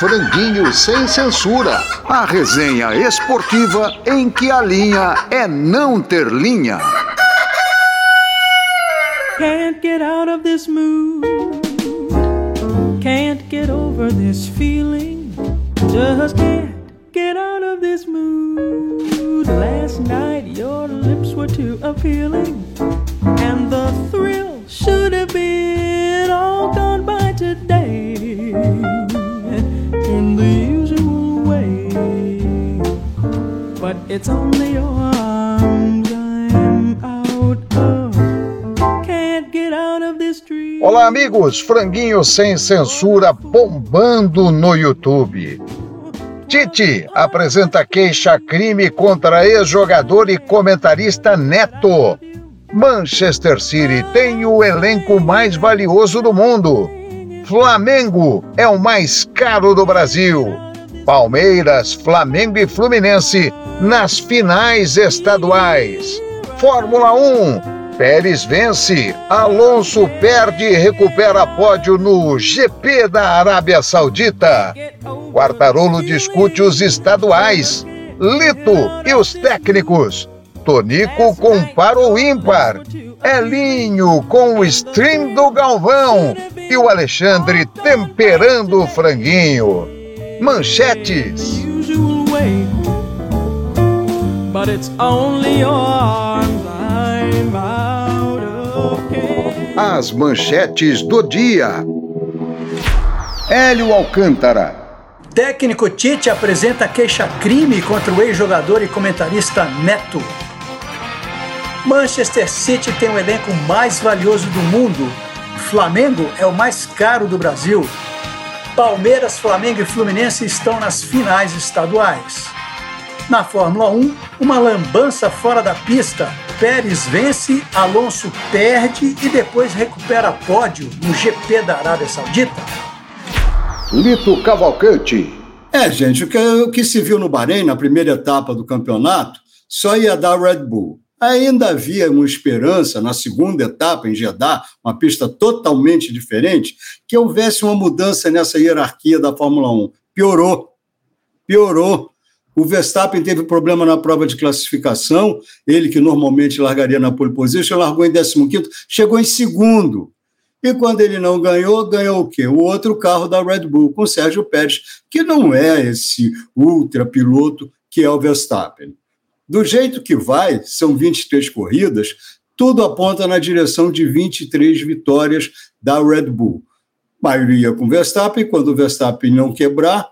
Franguinho sem censura. A resenha esportiva em que a linha é não ter linha. Can't get out of this mood. Can't get over this feeling. Just can't get out of this mood. Last night your lips were too appealing. And the thrill should have been But it's only your arms I'm out of. Can't get out of this dream. Olá, amigos. Franguinho sem censura bombando no YouTube. Tite apresenta queixa-crime contra ex-jogador e comentarista Neto. Manchester City tem o elenco mais valioso do mundo. Flamengo é o mais caro do Brasil. Palmeiras, Flamengo e Fluminense nas finais estaduais. Fórmula 1. Pérez vence, Alonso perde e recupera pódio no GP da Arábia Saudita. Quartarolo discute os estaduais. Lito e os técnicos. Tonico compara o ímpar. Elinho com o stream do Galvão. E o Alexandre temperando o franguinho. Manchetes. As manchetes do dia. Hélio Alcântara. Técnico Tite apresenta queixa-crime contra o ex-jogador e comentarista Neto. Manchester City tem o elenco mais valioso do mundo. Flamengo é o mais caro do Brasil. Palmeiras, Flamengo e Fluminense estão nas finais estaduais. Na Fórmula 1, uma lambança fora da pista. Pérez vence, Alonso perde e depois recupera pódio no GP da Arábia Saudita. Lito Cavalcante. É, gente, o que, o que se viu no Bahrein, na primeira etapa do campeonato, só ia dar Red Bull. Ainda havia uma esperança, na segunda etapa, em Jeddah, uma pista totalmente diferente, que houvesse uma mudança nessa hierarquia da Fórmula 1. Piorou. Piorou. O Verstappen teve problema na prova de classificação, ele que normalmente largaria na pole position, largou em 15º, chegou em segundo. E quando ele não ganhou, ganhou o quê? O outro carro da Red Bull, com Sérgio Pérez, que não é esse ultra piloto que é o Verstappen. Do jeito que vai, são 23 corridas, tudo aponta na direção de 23 vitórias da Red Bull. Maioria com Verstappen, quando o Verstappen não quebrar,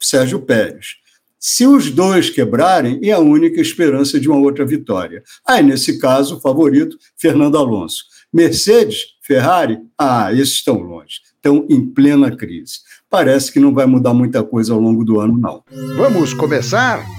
Sérgio Pérez. Se os dois quebrarem, é a única esperança de uma outra vitória. Aí, nesse caso, o favorito, Fernando Alonso. Mercedes, Ferrari, ah, esses estão longe, estão em plena crise. Parece que não vai mudar muita coisa ao longo do ano, não. Vamos começar?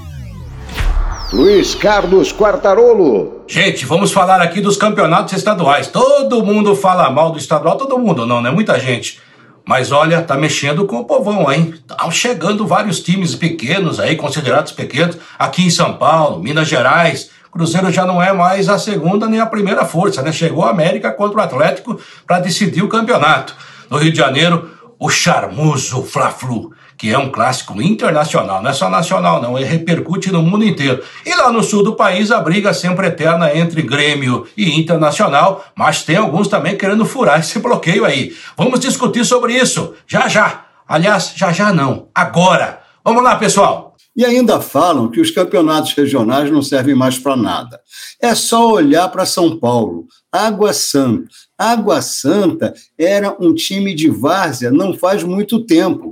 Luiz Carlos Quartarolo. Gente, vamos falar aqui dos campeonatos estaduais. Todo mundo fala mal do estadual, todo mundo não, né? Muita gente. Mas olha, tá mexendo com o povão, hein? Estão chegando vários times pequenos aí, considerados pequenos, aqui em São Paulo, Minas Gerais. Cruzeiro já não é mais a segunda nem a primeira força, né? Chegou a América contra o Atlético para decidir o campeonato. No Rio de Janeiro, o charmoso Fla-Flu, que é um clássico internacional, não é só nacional não, ele repercute no mundo inteiro. E lá no sul do país a briga sempre eterna entre Grêmio e Internacional, mas tem alguns também querendo furar esse bloqueio aí. Vamos discutir sobre isso, já já. Aliás, já já não, agora. Vamos lá, pessoal. E ainda falam que os campeonatos regionais não servem mais para nada. É só olhar para São Paulo. Água Santa. Água Santa era um time de várzea não faz muito tempo.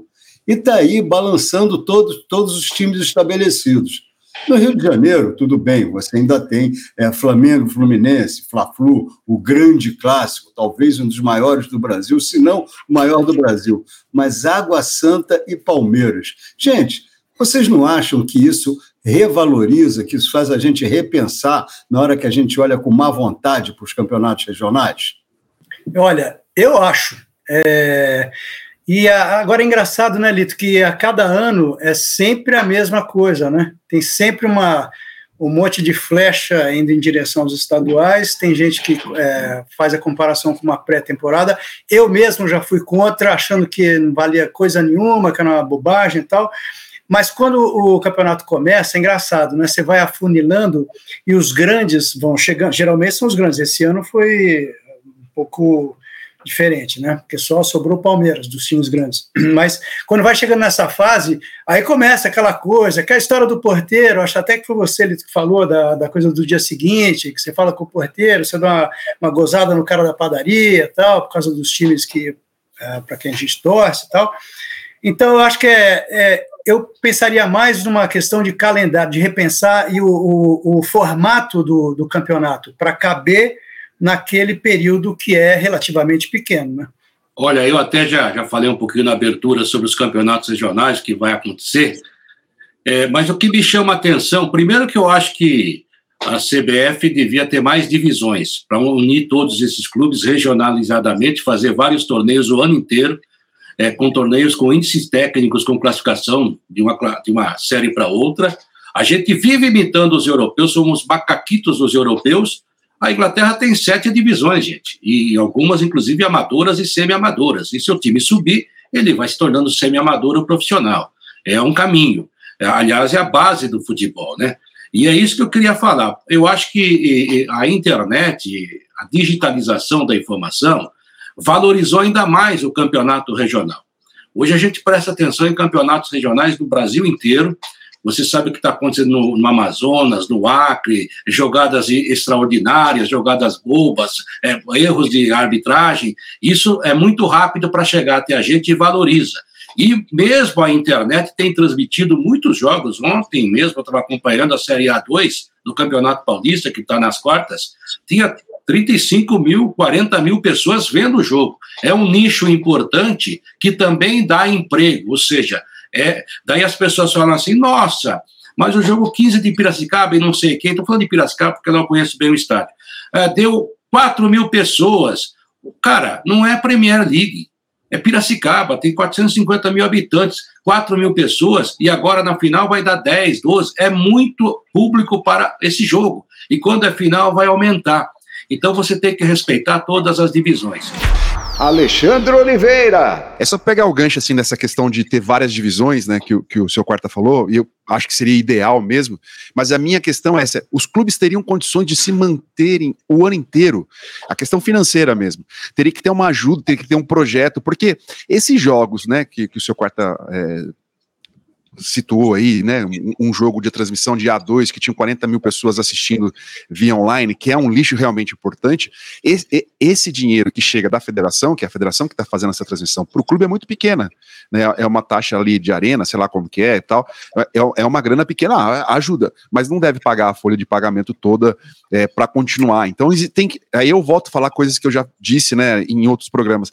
E está aí balançando todos, todos os times estabelecidos. No Rio de Janeiro, tudo bem, você ainda tem é, Flamengo, Fluminense, Fla-Flu, o grande clássico, talvez um dos maiores do Brasil, se não o maior do Brasil. Mas Água Santa e Palmeiras. Gente, vocês não acham que isso revaloriza, que isso faz a gente repensar na hora que a gente olha com má vontade para os campeonatos regionais? Olha, eu acho. É, E a- agora é engraçado, né, Lito, que a cada ano é sempre a mesma coisa, né? Tem sempre uma, um monte de flecha indo em direção aos estaduais, tem gente que é, faz a comparação com uma pré-temporada. Eu mesmo já fui contra, achando que não valia coisa nenhuma, que era uma bobagem e tal. Mas quando o campeonato começa, é engraçado, né? Você vai afunilando e os grandes vão chegando. Geralmente são os grandes. Esse ano foi um pouco diferente, né? Porque só sobrou Palmeiras, dos times grandes. Mas quando vai chegando nessa fase, aí começa aquela coisa, aquela história do porteiro, acho até que foi você que falou da, da coisa do dia seguinte, que você fala com o porteiro, você dá uma, uma gozada no cara da padaria tal, por causa dos times que é, para quem a gente torce e tal. Então, eu acho que é, é, eu pensaria mais numa questão de calendário, de repensar e o, o, o formato do, do campeonato para caber naquele período que é relativamente pequeno. Né? Olha, eu até já, já falei um pouquinho na abertura sobre os campeonatos regionais que vai acontecer, é, mas o que me chama a atenção, primeiro que eu acho que a CBF devia ter mais divisões para unir todos esses clubes regionalizadamente, fazer vários torneios o ano inteiro, é, com torneios com índices técnicos, com classificação de uma, de uma série para outra. A gente vive imitando os europeus, somos macaquitos dos europeus, a Inglaterra tem sete divisões, gente, e algumas, inclusive, amadoras e semi-amadoras. E se o time subir, ele vai se tornando semi-amador ou profissional. É um caminho. É, aliás, é a base do futebol, né? E é isso que eu queria falar. Eu acho que a internet, a digitalização da informação, valorizou ainda mais o campeonato regional. Hoje a gente presta atenção em campeonatos regionais do Brasil inteiro, você sabe o que está acontecendo no, no, Amazonas, no Acre, jogadas extraordinárias, jogadas bobas, é, erros de arbitragem. Isso é muito rápido para chegar até a gente e valoriza. E mesmo a internet tem transmitido muitos jogos. Ontem mesmo eu estava acompanhando a Série A2 do Campeonato Paulista, que está nas quartas. Tinha 35 mil, 40 mil pessoas vendo o jogo. É um nicho importante que também dá emprego, ou seja, é, daí as pessoas falam assim, nossa, mas o jogo 15 de Piracicaba e não sei quem, estou falando de Piracicaba porque eu não conheço bem o estádio, é, deu 4 mil pessoas. Cara, não é Premier League, é Piracicaba, tem 450 mil habitantes, 4 mil pessoas, e agora na final vai dar 10, 12. É muito público para esse jogo. E quando é final, vai aumentar. Então você tem que respeitar todas as divisões. Alexandre Oliveira. É só pegar o gancho assim nessa questão de ter várias divisões, né, que, que o seu quarta falou, e eu acho que seria ideal mesmo, mas a minha questão é essa, os clubes teriam condições de se manterem o ano inteiro, a questão financeira mesmo, teria que ter uma ajuda, teria que ter um projeto, porque esses jogos, né, que, que o seu quarta é, situou aí, né, um, jogo de transmissão de A2 que tinha 40 mil pessoas assistindo via online, que é um lixo realmente importante. Esse, esse dinheiro que chega da federação, que é a federação que está fazendo essa transmissão, para o clube é muito pequena, né, é uma taxa ali de arena, sei lá como que é e tal, é, é uma grana pequena, ah, ajuda, mas não deve pagar a folha de pagamento toda é, para continuar. Então, tem que, aí eu volto a falar coisas que eu já disse, né, em outros programas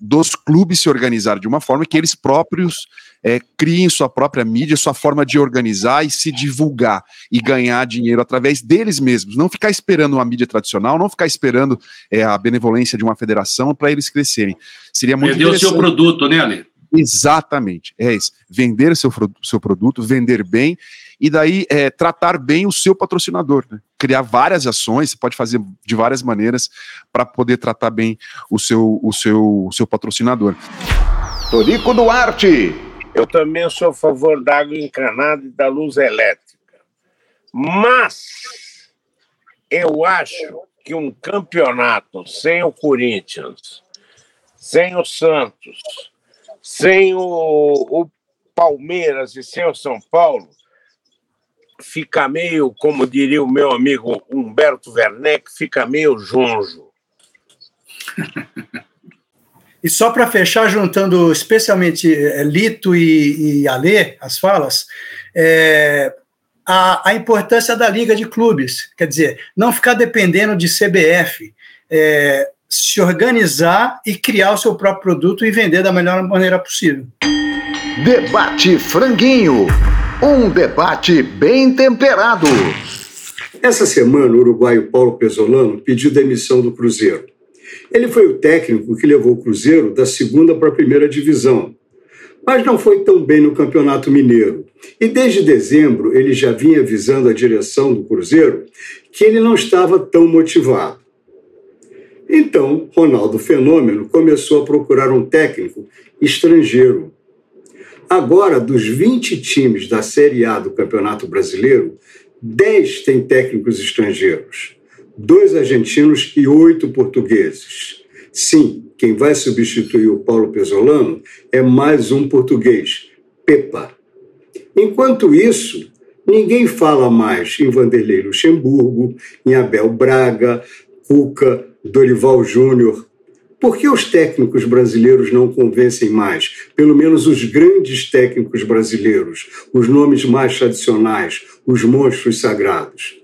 dos clubes se organizar de uma forma que eles próprios é, criem sua própria mídia, sua forma de organizar e se divulgar e ganhar dinheiro através deles mesmos. Não ficar esperando uma mídia tradicional, não ficar esperando é, a benevolência de uma federação para eles crescerem. Seria muito Vender o seu produto, né, Ale? Exatamente, é isso. Vender o seu, seu produto, vender bem e daí é, tratar bem o seu patrocinador. Né? Criar várias ações, você pode fazer de várias maneiras para poder tratar bem o seu, o seu, o seu patrocinador. Torico Duarte. Eu também sou a favor da água encanada e da luz elétrica. Mas eu acho que um campeonato sem o Corinthians, sem o Santos, sem o, o Palmeiras e sem o São Paulo, fica meio, como diria o meu amigo Humberto Werneck, fica meio jonjo. E só para fechar, juntando especialmente é, Lito e, e Alê, as falas, é, a, a, importância da Liga de Clubes, quer dizer, não ficar dependendo de CBF, é, se organizar e criar o seu próprio produto e vender da melhor maneira possível. Debate Franguinho. Um debate bem temperado. Essa semana, o uruguaio Paulo Pesolano pediu demissão do Cruzeiro. Ele foi o técnico que levou o Cruzeiro da segunda para a primeira divisão. Mas não foi tão bem no Campeonato Mineiro. E desde dezembro ele já vinha avisando a direção do Cruzeiro que ele não estava tão motivado. Então, Ronaldo Fenômeno começou a procurar um técnico estrangeiro. Agora, dos 20 times da Série A do Campeonato Brasileiro, 10 têm técnicos estrangeiros, dois argentinos e oito portugueses. Sim, quem vai substituir o Paulo Pesolano é mais um português, Pepa. Enquanto isso, ninguém fala mais em Vanderlei Luxemburgo, em Abel Braga, Cuca, Dorival Júnior. Por que os técnicos brasileiros não convencem mais? Pelo menos os grandes técnicos brasileiros, os nomes mais tradicionais, os monstros sagrados.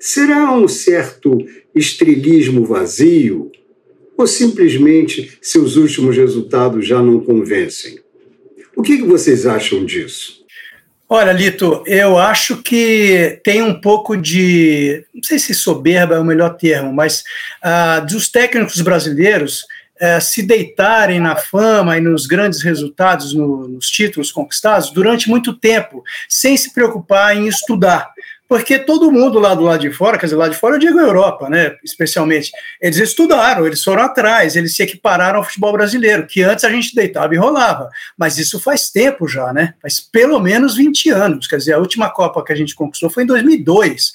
Será um certo estrelismo vazio? Ou simplesmente seus últimos resultados já não convencem? O que vocês acham disso? Olha, Lito, eu acho que tem um pouco de, não sei se soberba é o melhor termo, mas uh, dos técnicos brasileiros uh, se deitarem na fama e nos grandes resultados, no, nos títulos conquistados durante muito tempo, sem se preocupar em estudar porque todo mundo lá do lado de fora, quer dizer, lá de fora eu digo Europa, né, especialmente, eles estudaram, eles foram atrás, eles se equipararam ao futebol brasileiro, que antes a gente deitava e rolava, mas isso faz tempo já, né, faz pelo menos 20 anos, quer dizer, a última Copa que a gente conquistou foi em 2002,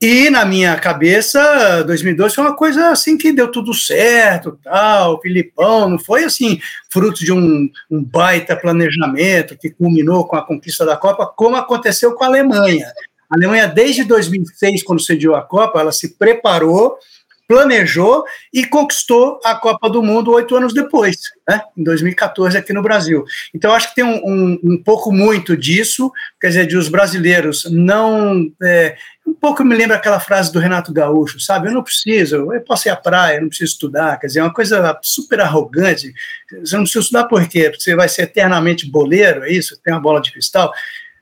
e na minha cabeça, 2002 foi uma coisa assim que deu tudo certo, tal, Filipão, não foi assim, fruto de um, um, baita planejamento que culminou com a conquista da Copa, como aconteceu com a Alemanha. A Alemanha, desde 2006, quando sediou a Copa, ela se preparou, planejou e conquistou a Copa do Mundo oito anos depois, né, em 2014, aqui no Brasil. Então, acho que tem um, um, um pouco muito disso, quer dizer, de os brasileiros não. É, um pouco me lembra aquela frase do Renato Gaúcho, sabe? Eu não preciso, eu posso ir à praia, eu não preciso estudar, quer dizer, é uma coisa super arrogante. Você não precisa estudar por quê? Porque você vai ser eternamente boleiro, é isso? Tem uma bola de cristal.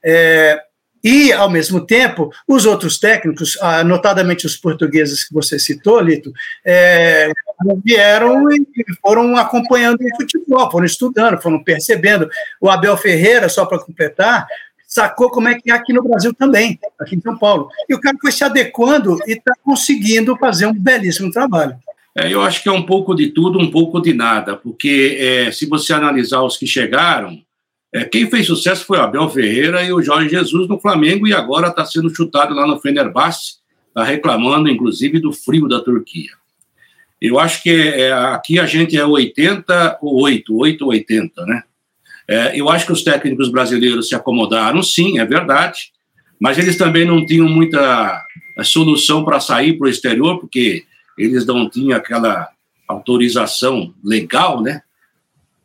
É, e, ao mesmo tempo, os outros técnicos, ah, notadamente os portugueses que você citou, Lito, é, vieram e foram acompanhando o futebol, foram estudando, foram percebendo. O Abel Ferreira, só para completar, sacou como é que é aqui no Brasil também, aqui em São Paulo. E o cara foi se adequando e está conseguindo fazer um belíssimo trabalho. É, eu acho que é um pouco de tudo, um pouco de nada, porque é, se você analisar os que chegaram, é, quem fez sucesso foi o Abel Ferreira e o Jorge Jesus no Flamengo e agora está sendo chutado lá no Fenerbahçe, está reclamando, inclusive, do frio da Turquia. Eu acho que é, aqui a gente é 80 ou 8, 8 ou 80, né? É, eu acho que os técnicos brasileiros se acomodaram, sim, é verdade, mas eles também não tinham muita é, solução para sair para o exterior, porque eles não tinham aquela autorização legal, né?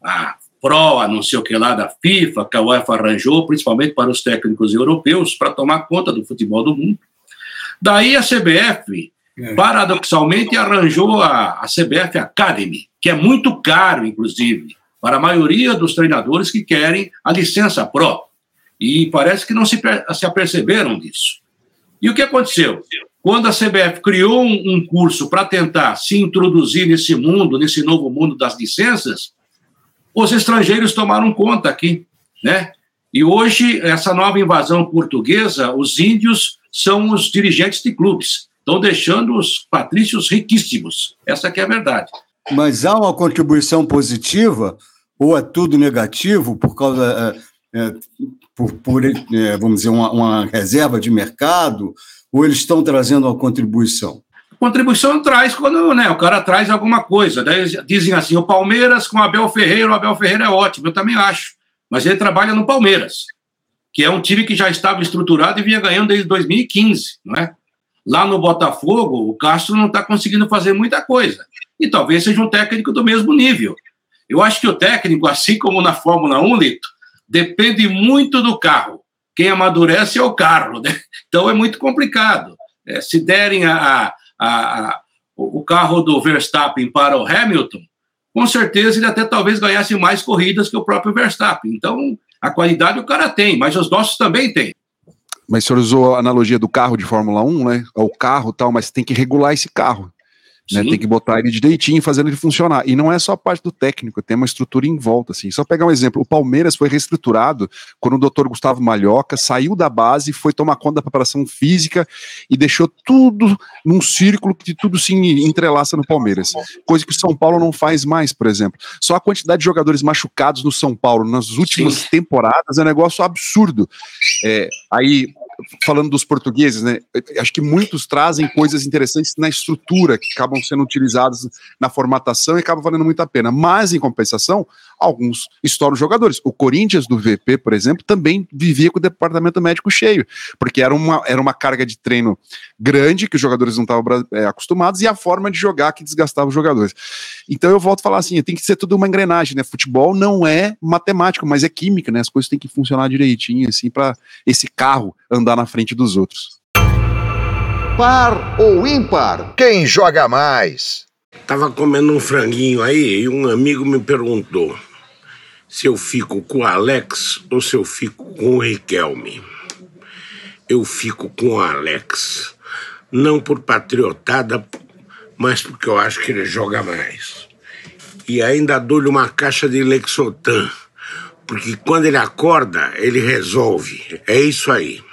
A Pro, a não sei o que lá da FIFA, que a UEFA arranjou, principalmente para os técnicos europeus, para tomar conta do futebol do mundo. Daí a CBF, é. paradoxalmente, arranjou a, a CBF Academy, que é muito caro, inclusive, para a maioria dos treinadores que querem a licença Pro. E parece que não se, se aperceberam disso. E o que aconteceu? Quando a CBF criou um, um curso para tentar se introduzir nesse mundo, nesse novo mundo das licenças, os estrangeiros tomaram conta aqui, né? E hoje, essa nova invasão portuguesa, os índios são os dirigentes de clubes, estão deixando os patrícios riquíssimos. Essa que é a verdade. Mas há uma contribuição positiva ou é tudo negativo por causa, é, é, por, por é, vamos dizer, uma, uma reserva de mercado, ou eles estão trazendo uma contribuição? Contribuição traz quando né, o cara traz alguma coisa. Daí dizem assim: o Palmeiras com Abel Ferreira, o Abel Ferreira é ótimo, eu também acho. Mas ele trabalha no Palmeiras, que é um time que já estava estruturado e vinha ganhando desde 2015, não é? Lá no Botafogo, o Castro não está conseguindo fazer muita coisa. E talvez seja um técnico do mesmo nível. Eu acho que o técnico, assim como na Fórmula 1, Lito, depende muito do carro. Quem amadurece é o carro, né? Então é muito complicado. É, se derem a, a a, a, o carro do Verstappen para o Hamilton, com certeza ele até talvez ganhasse mais corridas que o próprio Verstappen. Então, a qualidade o cara tem, mas os nossos também têm. Mas o senhor usou a analogia do carro de Fórmula 1, né? O carro tal, mas tem que regular esse carro. Né, tem que botar ele direitinho, fazendo ele funcionar. E não é só a parte do técnico, tem uma estrutura em volta. Assim. Só pegar um exemplo: o Palmeiras foi reestruturado quando o doutor Gustavo Malhoca saiu da base, foi tomar conta da preparação física e deixou tudo num círculo que tudo se entrelaça no Palmeiras. Coisa que o São Paulo não faz mais, por exemplo. Só a quantidade de jogadores machucados no São Paulo nas últimas Sim. temporadas é um negócio absurdo. É, aí falando dos portugueses, né? Acho que muitos trazem coisas interessantes na estrutura que acabam sendo utilizadas na formatação e acabam valendo muito a pena. Mas, em compensação, alguns estouram jogadores. O Corinthians do VP, por exemplo, também vivia com o departamento médico cheio, porque era uma, era uma carga de treino grande que os jogadores não estavam é, acostumados e a forma de jogar que desgastava os jogadores. Então eu volto a falar assim, tem que ser tudo uma engrenagem, né? Futebol não é matemático, mas é química, né? As coisas têm que funcionar direitinho assim para esse carro andar na frente dos outros. Par ou ímpar? Quem joga mais? Tava comendo um franguinho aí e um amigo me perguntou se eu fico com o Alex ou se eu fico com o Riquelme. Eu fico com o Alex. Não por patriotada, mas porque eu acho que ele joga mais. E ainda dou-lhe uma caixa de Lexotan, porque quando ele acorda, ele resolve. É isso aí.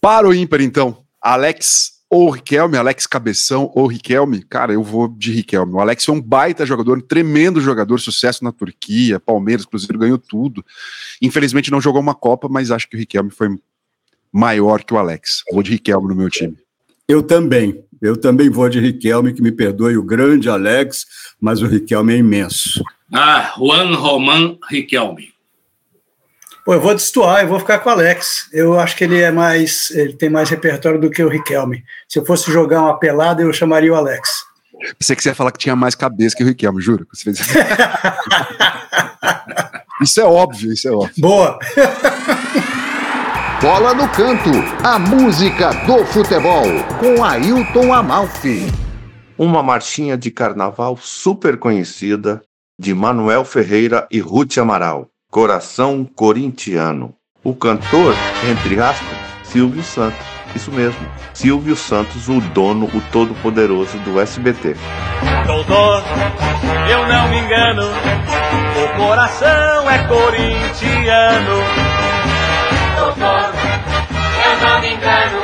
Para o ímpar, então. Alex ou Riquelme, Alex Cabeção ou Riquelme, cara, eu vou de Riquelme. O Alex é um baita jogador, um tremendo jogador, sucesso na Turquia, Palmeiras, Cruzeiro ganhou tudo. Infelizmente não jogou uma Copa, mas acho que o Riquelme foi maior que o Alex. Vou de Riquelme no meu time. Eu também. Eu também vou de Riquelme, que me perdoe o grande Alex, mas o Riquelme é imenso. Ah, Juan Roman Riquelme. Pô, eu vou destoar, eu vou ficar com o Alex. Eu acho que ele é mais, ele tem mais repertório do que o Riquelme. Se eu fosse jogar uma pelada, eu chamaria o Alex. Pensei que você ia falar que tinha mais cabeça que o Riquelme, juro. isso é óbvio, isso é óbvio. Boa! Bola no canto, a música do futebol, com Ailton Amalfi. Uma marchinha de carnaval super conhecida de Manuel Ferreira e Ruth Amaral. Coração Corintiano. O cantor, entre aspas, Silvio Santos. Isso mesmo, Silvio Santos, o dono, o todo-poderoso do SBT. Doutor, eu não me engano, o coração é corintiano. Doutor, eu não me engano,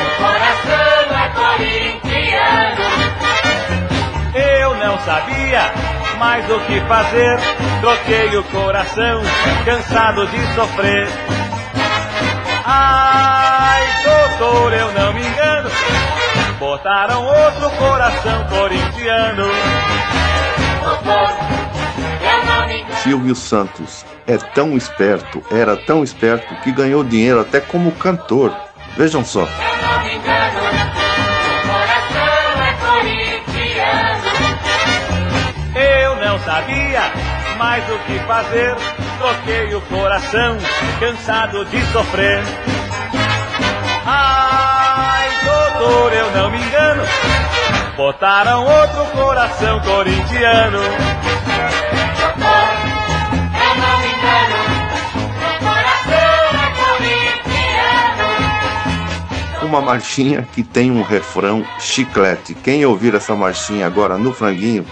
o coração é corintiano. Eu não sabia mais o que fazer. Troquei o coração, cansado de sofrer. Ai, doutor, eu não me engano. Botaram outro coração corintiano. Doutor, eu não me engano. Silvio Santos é tão esperto, era tão esperto, que ganhou dinheiro até como cantor. Vejam só. Eu não me engano. Mais o que fazer. Troquei o coração, cansado de sofrer. Ai, doutor, eu não me engano. Botaram outro coração corintiano. Doutor, eu não me engano. coração é corintiano. Uma marchinha que tem um refrão chiclete. Quem ouvir essa marchinha agora no franguinho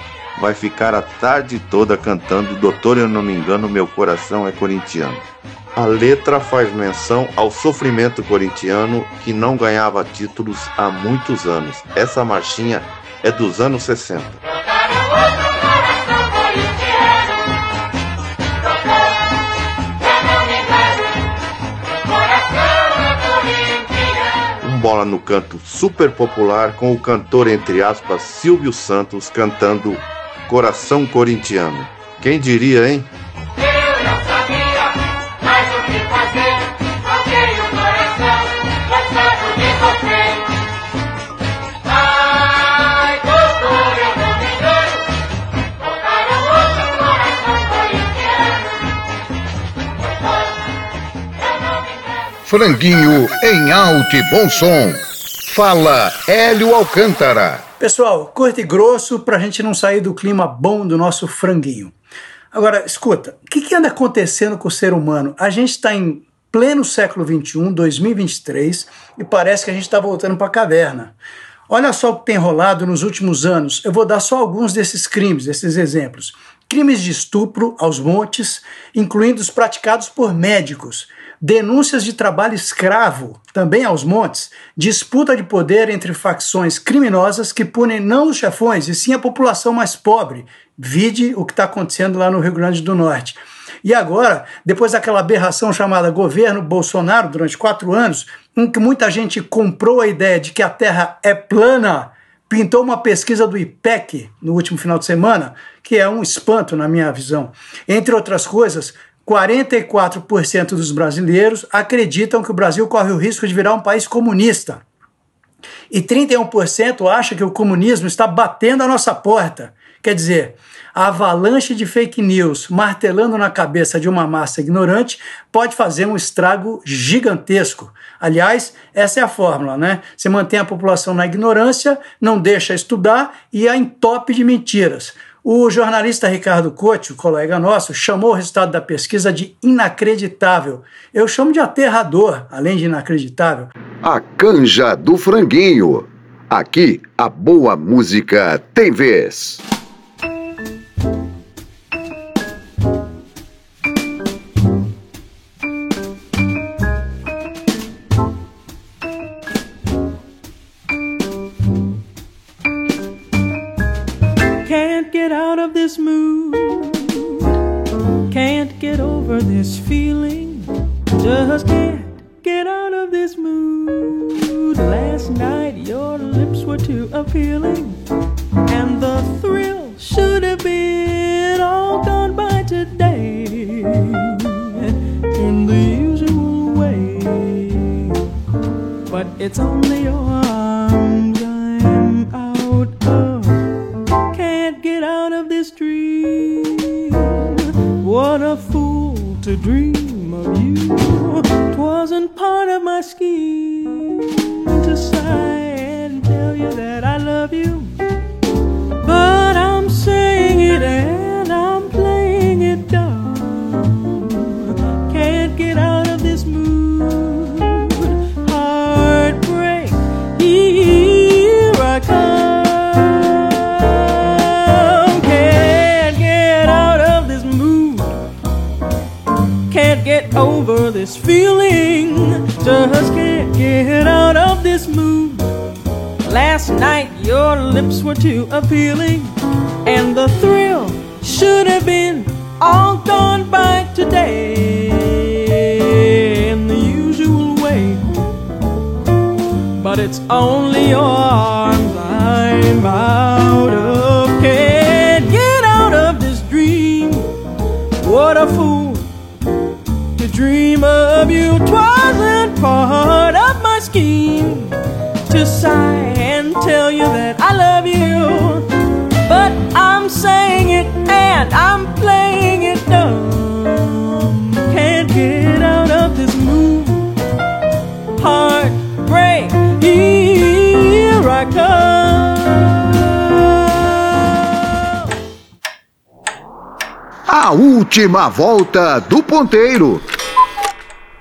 vai ficar a tarde toda cantando Doutor, eu não me engano, meu coração é corintiano. A letra faz menção ao sofrimento corintiano que não ganhava títulos há muitos anos. Essa marchinha é dos anos 60. Um bola no canto super popular com o cantor entre aspas Silvio Santos cantando coração corintiano. Quem diria, hein? Eu não sabia mais o que fazer. Troquei o coração, cansado de sofrer. Ai, doutor, eu não me engano. Botaram outro coração corintiano. Franguinho em alto e bom som. Fala Hélio Alcântara. Pessoal, curto e grosso para a gente não sair do clima bom do nosso franguinho. Agora, escuta, o que, que anda acontecendo com o ser humano? A gente está em pleno século XXI, 2023, e parece que a gente está voltando para a caverna. Olha só o que tem rolado nos últimos anos. Eu vou dar só alguns desses crimes, desses exemplos. Crimes de estupro aos montes, incluindo os praticados por médicos. Denúncias de trabalho escravo, também aos montes. Disputa de poder entre facções criminosas que punem não os chefões, e sim a população mais pobre. Vide o que está acontecendo lá no Rio Grande do Norte. E agora, depois daquela aberração chamada governo Bolsonaro durante quatro anos, em que muita gente comprou a ideia de que a Terra é plana, pintou uma pesquisa do IPEC no último final de semana, que é um espanto na minha visão. Entre outras coisas, 44% dos brasileiros acreditam que o Brasil corre o risco de virar um país comunista. E 31% acha que o comunismo está batendo a nossa porta. Quer dizer, a avalanche de fake news martelando na cabeça de uma massa ignorante pode fazer um estrago gigantesco. Aliás, essa é a fórmula, né? Você mantém a população na ignorância, não deixa estudar e a entope de mentiras. O jornalista Ricardo Couto, colega nosso, chamou o resultado da pesquisa de inacreditável. Eu chamo de aterrador, além de inacreditável. A canja do franguinho. Aqui, a boa música tem vez. It's only your all gone by today in the usual way. But it's only your arms I'm out of. Can't get out of this dream. What a fool to dream of you. Twasn't part of my scheme to sigh and tell you that I love you. But I'm saying it and I'm A última volta do ponteiro.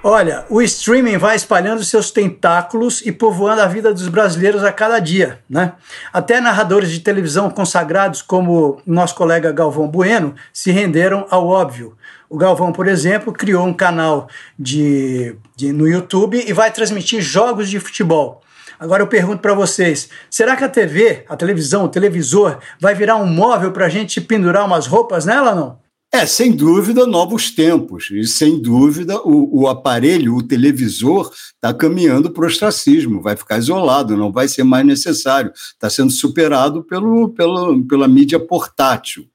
Olha, o streaming vai espalhando seus tentáculos e povoando a vida dos brasileiros a cada dia, né? Até narradores de televisão consagrados como nosso colega Galvão Bueno se renderam ao óbvio. O Galvão, por exemplo, criou um canal de, de- no YouTube e vai transmitir jogos de futebol. Agora eu pergunto para vocês: será que a TV, a televisão, o televisor, vai virar um móvel para a gente pendurar umas roupas nela não? É, sem dúvida, novos tempos. E, sem dúvida, o, o aparelho, o televisor, está caminhando para o ostracismo, vai ficar isolado, não vai ser mais necessário. Está sendo superado pelo, pelo, pela mídia portátil.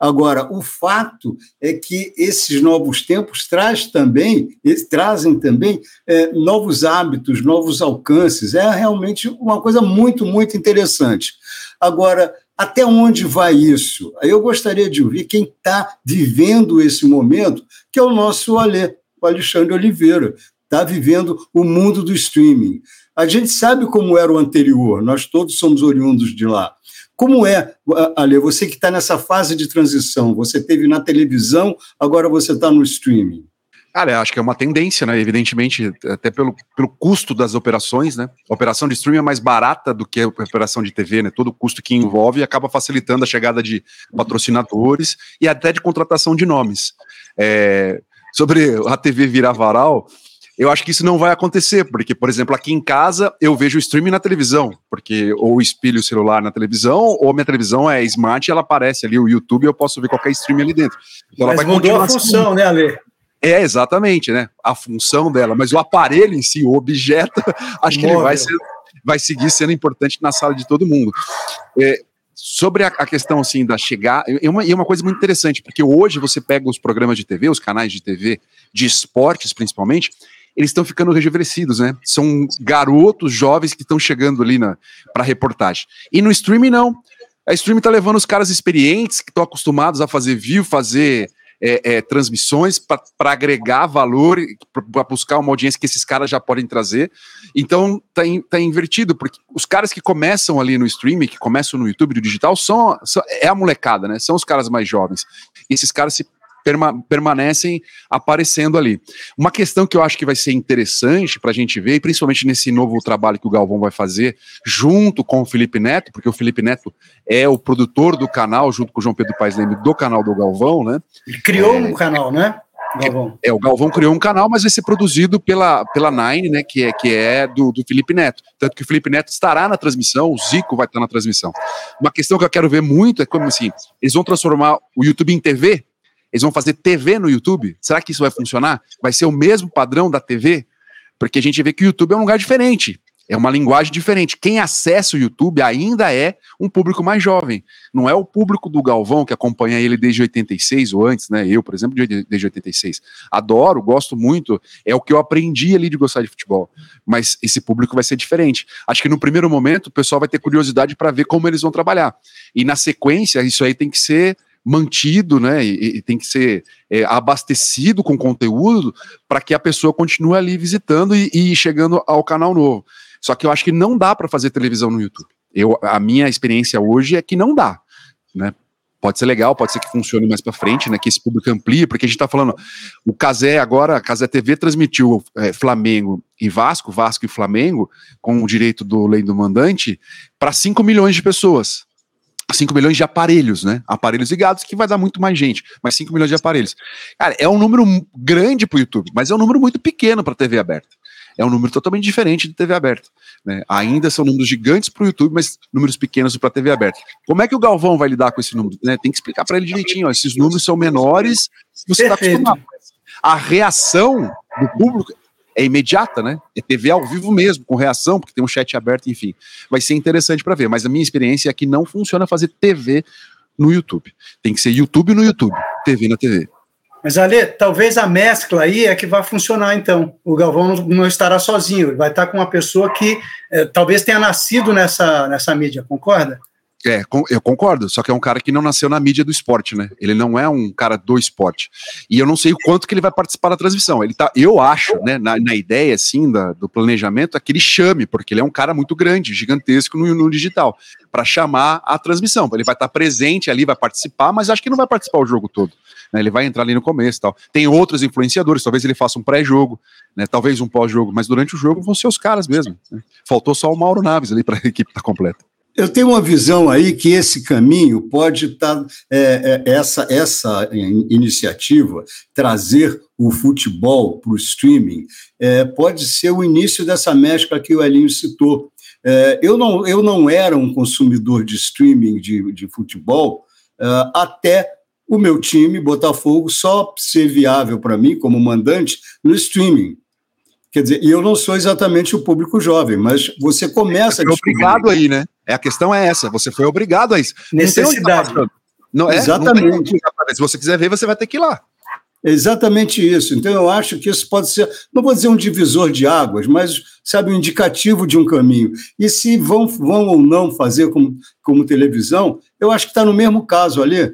Agora, o fato é que esses novos tempos traz também, trazem também é, novos hábitos, novos alcances. É realmente uma coisa muito, muito interessante. Agora, até onde vai isso? Aí Eu gostaria de ouvir quem está vivendo esse momento, que é o nosso Alê, o Alexandre Oliveira, está vivendo o mundo do streaming. A gente sabe como era o anterior, nós todos somos oriundos de lá. Como é, Ale, você que está nessa fase de transição, você teve na televisão, agora você está no streaming. Cara, acho que é uma tendência, né? Evidentemente, até pelo, pelo custo das operações, né? A operação de streaming é mais barata do que a operação de TV, né? Todo o custo que envolve acaba facilitando a chegada de patrocinadores e até de contratação de nomes. É, sobre a TV virar varal, eu acho que isso não vai acontecer, porque, por exemplo, aqui em casa eu vejo o streaming na televisão, porque ou espelho o celular na televisão, ou minha televisão é smart e ela aparece ali, o YouTube, eu posso ver qualquer streaming ali dentro. Então Mas mudou a função, né, Ale? É, exatamente, né? A função dela, mas o aparelho em si, o objeto, acho que ele vai, ser, vai seguir sendo importante na sala de todo mundo. É, sobre a, a, questão assim da chegar, e uma, e uma coisa muito interessante, porque hoje você pega os programas de TV, os canais de TV, de esportes principalmente, eles estão ficando rejuvenescidos, né? São garotos jovens que estão chegando ali para reportagem. E no streaming, não. A streaming está levando os caras experientes, que estão acostumados a fazer view, fazer é, é, transmissões para agregar valor, para buscar uma audiência que esses caras já podem trazer. Então tá, in, tá invertido, porque os caras que começam ali no streaming, que começam no YouTube, do digital, são, são é a molecada, né? São os caras mais jovens. E esses caras se perma permanecem aparecendo ali. Uma questão que eu acho que vai ser interessante para a gente ver, principalmente nesse novo trabalho que o Galvão vai fazer, junto com o Felipe Neto, porque o Felipe Neto é o produtor do canal, junto com o João Pedro Paes Leme, do canal do Galvão, né? Ele criou é, um canal, né? Galvão. É, o Galvão criou um canal, mas vai ser produzido pela, pela Nine, né? Que é, que é do, do Felipe Neto. Tanto que o Felipe Neto estará na transmissão, o Zico vai estar na transmissão. Uma questão que eu quero ver muito é como assim: eles vão transformar o YouTube em TV, eles vão fazer TV no YouTube? Será que isso vai funcionar? Vai ser o mesmo padrão da TV? Porque a gente vê que o YouTube é um lugar diferente. É uma linguagem diferente. Quem acessa o YouTube ainda é um público mais jovem. Não é o público do Galvão que acompanha ele desde 86 ou antes, né? Eu, por exemplo, desde 86. Adoro, gosto muito. É o que eu aprendi ali de gostar de futebol. Mas esse público vai ser diferente. Acho que no primeiro momento o pessoal vai ter curiosidade para ver como eles vão trabalhar. E na sequência, isso aí tem que ser mantido, né? E, e tem que ser é, abastecido com conteúdo para que a pessoa continue ali visitando e, e, chegando ao canal novo. Só que eu acho que não dá para fazer televisão no YouTube. Eu, a minha experiência hoje é que não dá, né? Pode ser legal, pode ser que funcione mais para frente, né? Que esse público amplie, porque a gente está falando, o Casé agora, a Casé TV transmitiu é, Flamengo e Vasco, Vasco e Flamengo, com o direito do lei do mandante, para 5 milhões de pessoas. 5 milhões de aparelhos, né? Aparelhos ligados, que vai dar muito mais gente, mas 5 milhões de aparelhos. Cara, é um número grande para o YouTube, mas é um número muito pequeno para a TV aberta. É um número totalmente diferente de TV aberta. Né? Ainda são números gigantes para o YouTube, mas números pequenos para a TV aberta. Como é que o Galvão vai lidar com esse número? Né? Tem que explicar para ele direitinho. Ó, esses números são menores, você está acostumado. A reação do público é imediata, né? É TV ao vivo mesmo, com reação, porque tem um chat aberto, enfim. Vai ser interessante para ver, mas a minha experiência é que não funciona fazer TV no YouTube. Tem que ser YouTube no YouTube, TV na TV. Mas, Ale, talvez a mescla aí é que vai funcionar, então. O Galvão não estará sozinho, ele vai estar com uma pessoa que é, talvez tenha nascido nessa, nessa mídia, concorda? É, eu concordo, só que é um cara que não nasceu na mídia do esporte, né? Ele não é um cara do esporte. E eu não sei o quanto que ele vai participar da transmissão. Ele tá, eu acho, né, na, na ideia, assim, da, do planejamento, é que ele chame, porque ele é um cara muito grande, gigantesco no, no digital, para chamar a transmissão. Ele vai estar tá presente ali, vai participar, mas acho que não vai participar o jogo todo. Né? Ele vai entrar ali no começo e tal. Tem outros influenciadores, talvez ele faça um pré-jogo, né? Talvez um pós-jogo, mas durante o jogo vão ser os caras mesmo. Né? Faltou só o Mauro Naves ali para a equipe estar tá completa. Eu tenho uma visão aí que esse caminho pode estar, tá, é, é, essa, essa iniciativa, trazer o futebol para o streaming, é, pode ser o início dessa mescla que o Elinho citou. É, eu, não, eu não era um consumidor de streaming de, de futebol é, até o meu time, Botafogo, só ser viável para mim como mandante no streaming. Quer dizer, e eu não sou exatamente o público jovem, mas você começa você a obrigado aí, né? É, a questão é essa, você foi obrigado a isso. Necessidade. Não, é, exatamente. Não Se você quiser ver, você vai ter que ir lá. Exatamente isso. Então, eu acho que isso pode ser, não vou dizer um divisor de águas, mas, sabe, um indicativo de um caminho. E se vão, vão ou não fazer como, como televisão, eu acho que está no mesmo caso ali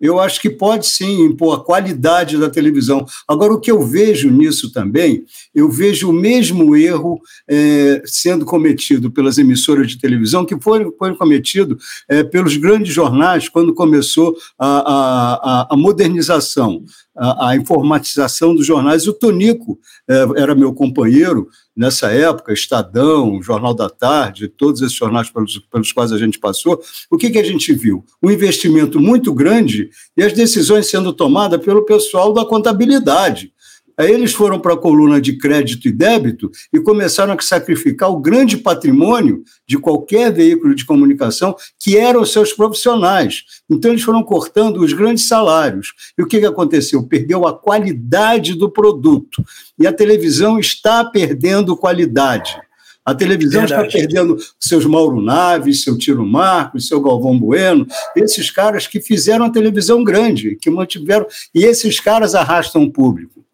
eu acho que pode sim impor a qualidade da televisão. Agora, o que eu vejo nisso também, eu vejo o mesmo erro é, sendo cometido pelas emissoras de televisão que foi, foi cometido é, pelos grandes jornais quando começou a, a, a modernização. a, a informatização dos jornais. O Tonico é, era meu companheiro nessa época, Estadão, Jornal da Tarde, todos esses jornais pelos, pelos quais a gente passou. O que, que a gente viu? Um investimento muito grande e as decisões sendo tomadas pelo pessoal da contabilidade. Aí eles foram para a coluna de crédito e débito e começaram a sacrificar o grande patrimônio de qualquer veículo de comunicação, que eram os seus profissionais. Então, eles foram cortando os grandes salários. E o que, que aconteceu? Perdeu a qualidade do produto. E a televisão está perdendo qualidade. A televisão Verdade. está perdendo seus Mauro Naves, seu Tiro Marcos, seu Galvão Bueno, esses caras que fizeram a televisão grande, que mantiveram. E esses caras arrastam o público.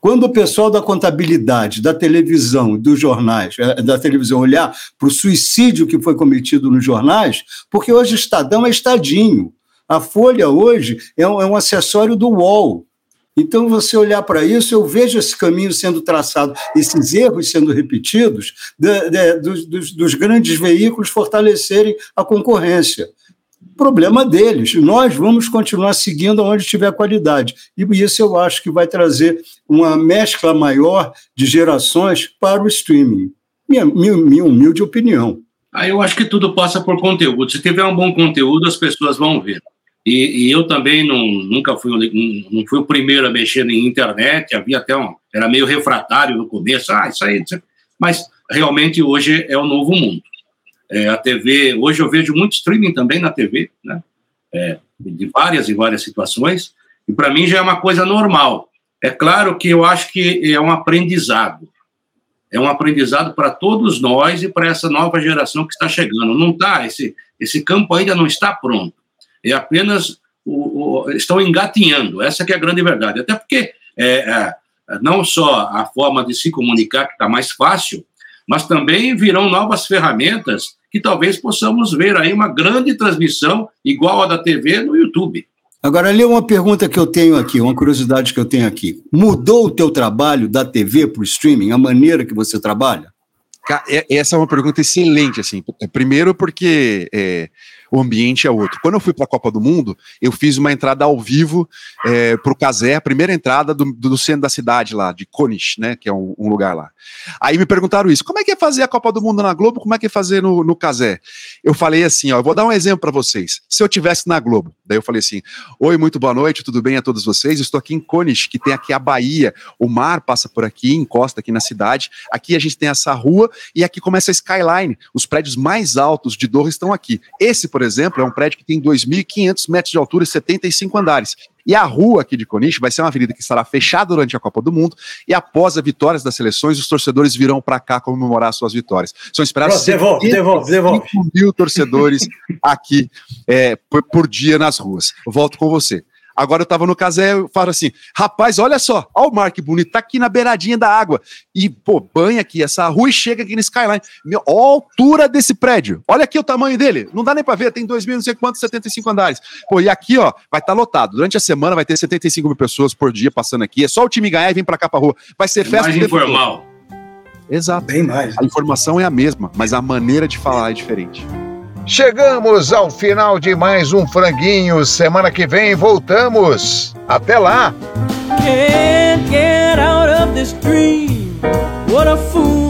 Quando o pessoal da contabilidade, da televisão, dos jornais, eh, da televisão olhar para o suicídio que foi cometido nos jornais, porque hoje Estadão é Estadinho. A Folha hoje é um, é um acessório do UOL. Então, você olhar para isso, eu vejo esse caminho sendo traçado, esses erros sendo repetidos, de, de, dos, dos grandes veículos fortalecerem a concorrência problema deles. Nós vamos continuar seguindo onde tiver qualidade. E isso eu acho que vai trazer uma mescla maior de gerações para o streaming. Minha, minha, minha humilde opinião. Ah, eu acho que tudo passa por conteúdo. Se tiver um bom conteúdo, as pessoas vão ver. E, e eu também não, nunca fui, não fui o primeiro a mexer em internet, havia até um. Era meio refratário no começo, ah, isso aí. Mas realmente hoje é o novo mundo. É, a TV, hoje eu vejo muito streaming também na TV, né? É, de várias e várias situações, e para mim já é uma coisa normal. É claro que eu acho que é um aprendizado. É um aprendizado para todos nós e para essa nova geração que está chegando. Não está, esse, esse campo ainda não está pronto. É apenas o, o, estão engatinhando. Essa que é a grande verdade. Até porque é, é, não só a forma de se comunicar que está mais fácil, mas também virão novas ferramentas que talvez possamos ver aí uma grande transmissão igual a da TV no YouTube. Agora, lê uma pergunta que eu tenho aqui, uma curiosidade que eu tenho aqui. Mudou o teu trabalho da TV para o streaming, a maneira que você trabalha? É, essa é uma pergunta excelente, assim. Primeiro porque é, o ambiente é outro. Quando eu fui para a Copa do Mundo, eu fiz uma entrada ao vivo é, para o Casé, a primeira entrada do, do, centro da cidade lá, de Konish, né, que é um, um, lugar lá. Aí me perguntaram isso, como é que é fazer a Copa do Mundo na Globo, como é que é fazer no, no Casé? Eu falei assim, ó, eu vou dar um exemplo para vocês. Se eu tivesse na Globo, daí eu falei assim, oi, muito boa noite, tudo bem a todos vocês? Estou aqui em Konish, que tem aqui a Bahia, o mar passa por aqui, encosta aqui na cidade, aqui a gente tem essa rua e aqui começa a skyline, os prédios mais altos de Doha estão aqui. Esse, por exemplo, é um prédio que tem 2.500 metros de altura e 75 andares. E a rua aqui de Coniche vai ser uma avenida que estará fechada durante a Copa do Mundo e após as vitórias das seleções, os torcedores virão para cá comemorar suas vitórias. São esperados devolve, devolve, devolve. mil torcedores aqui é, por, por dia nas ruas. Volto com você. Agora eu tava no casé, eu falo assim, rapaz, olha só, olha o mar que bonito, tá aqui na beiradinha da água. E, pô, banha aqui essa rua e chega aqui no skyline. Meu, olha a altura desse prédio. Olha aqui o tamanho dele. Não dá nem pra ver, tem 2 mil, não sei quantos, 75 andares. Pô, e aqui, ó, vai estar tá lotado. Durante a semana vai ter 75 mil pessoas por dia passando aqui. É só o time ganhar e vir pra cá pra rua. Vai ser festa. Mais informal. Exato. Bem mais. A informação é a mesma, mas a maneira de falar é diferente. Chegamos ao final de mais um franguinho. Semana que vem voltamos. Até lá. Can't get out of this dream. What a fool